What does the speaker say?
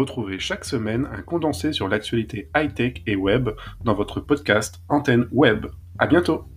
Retrouvez chaque semaine un condensé sur l'actualité high-tech et web dans votre podcast Antenne Web. À bientôt!